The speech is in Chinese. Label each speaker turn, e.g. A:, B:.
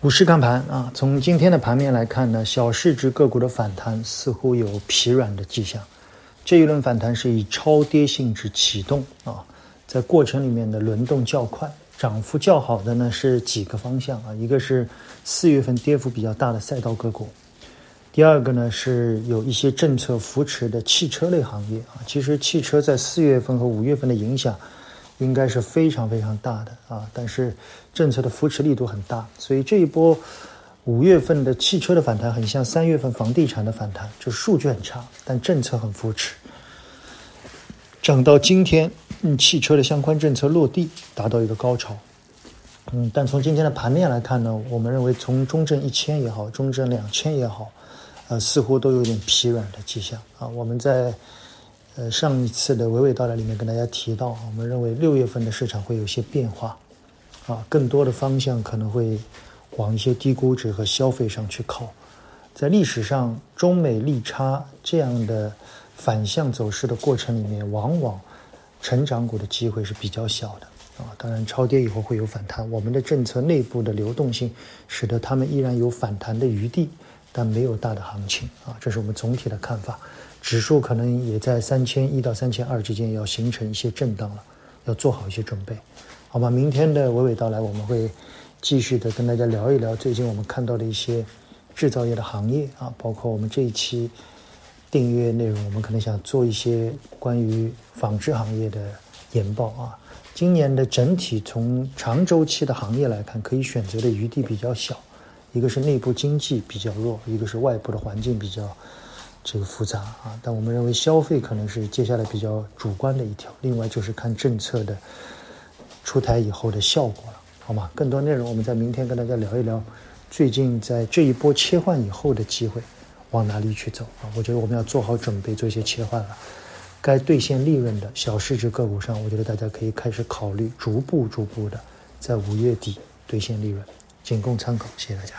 A: 股市看盘啊，从今天的盘面来看呢，小市值个股的反弹似乎有疲软的迹象。这一轮反弹是以超跌性质启动啊，在过程里面的轮动较快，涨幅较好的呢是几个方向啊，一个是四月份跌幅比较大的赛道个股，第二个呢是有一些政策扶持的汽车类行业啊，其实汽车在四月份和五月份的影响。应该是非常非常大的啊，但是政策的扶持力度很大，所以这一波五月份的汽车的反弹很像三月份房地产的反弹，就数据很差，但政策很扶持。涨到今天，嗯，汽车的相关政策落地，达到一个高潮。嗯，但从今天的盘面来看呢，我们认为从中证一千也好，中证两千也好，呃，似乎都有点疲软的迹象啊。我们在。呃，上一次的娓娓道来里面跟大家提到，我们认为六月份的市场会有一些变化，啊，更多的方向可能会往一些低估值和消费上去靠。在历史上，中美利差这样的反向走势的过程里面，往往成长股的机会是比较小的，啊，当然超跌以后会有反弹。我们的政策内部的流动性使得他们依然有反弹的余地，但没有大的行情，啊，这是我们总体的看法。指数可能也在三千一到三千二之间要形成一些震荡了，要做好一些准备，好吧？明天的娓娓道来，我们会继续的跟大家聊一聊最近我们看到的一些制造业的行业啊，包括我们这一期订阅内容，我们可能想做一些关于纺织行业的研报啊。今年的整体从长周期的行业来看，可以选择的余地比较小，一个是内部经济比较弱，一个是外部的环境比较。这个复杂啊，但我们认为消费可能是接下来比较主观的一条。另外就是看政策的出台以后的效果了，好吗？更多内容我们在明天跟大家聊一聊，最近在这一波切换以后的机会往哪里去走啊？我觉得我们要做好准备，做一些切换了。该兑现利润的小市值个股上，我觉得大家可以开始考虑，逐步逐步的在五月底兑现利润，仅供参考。谢谢大家。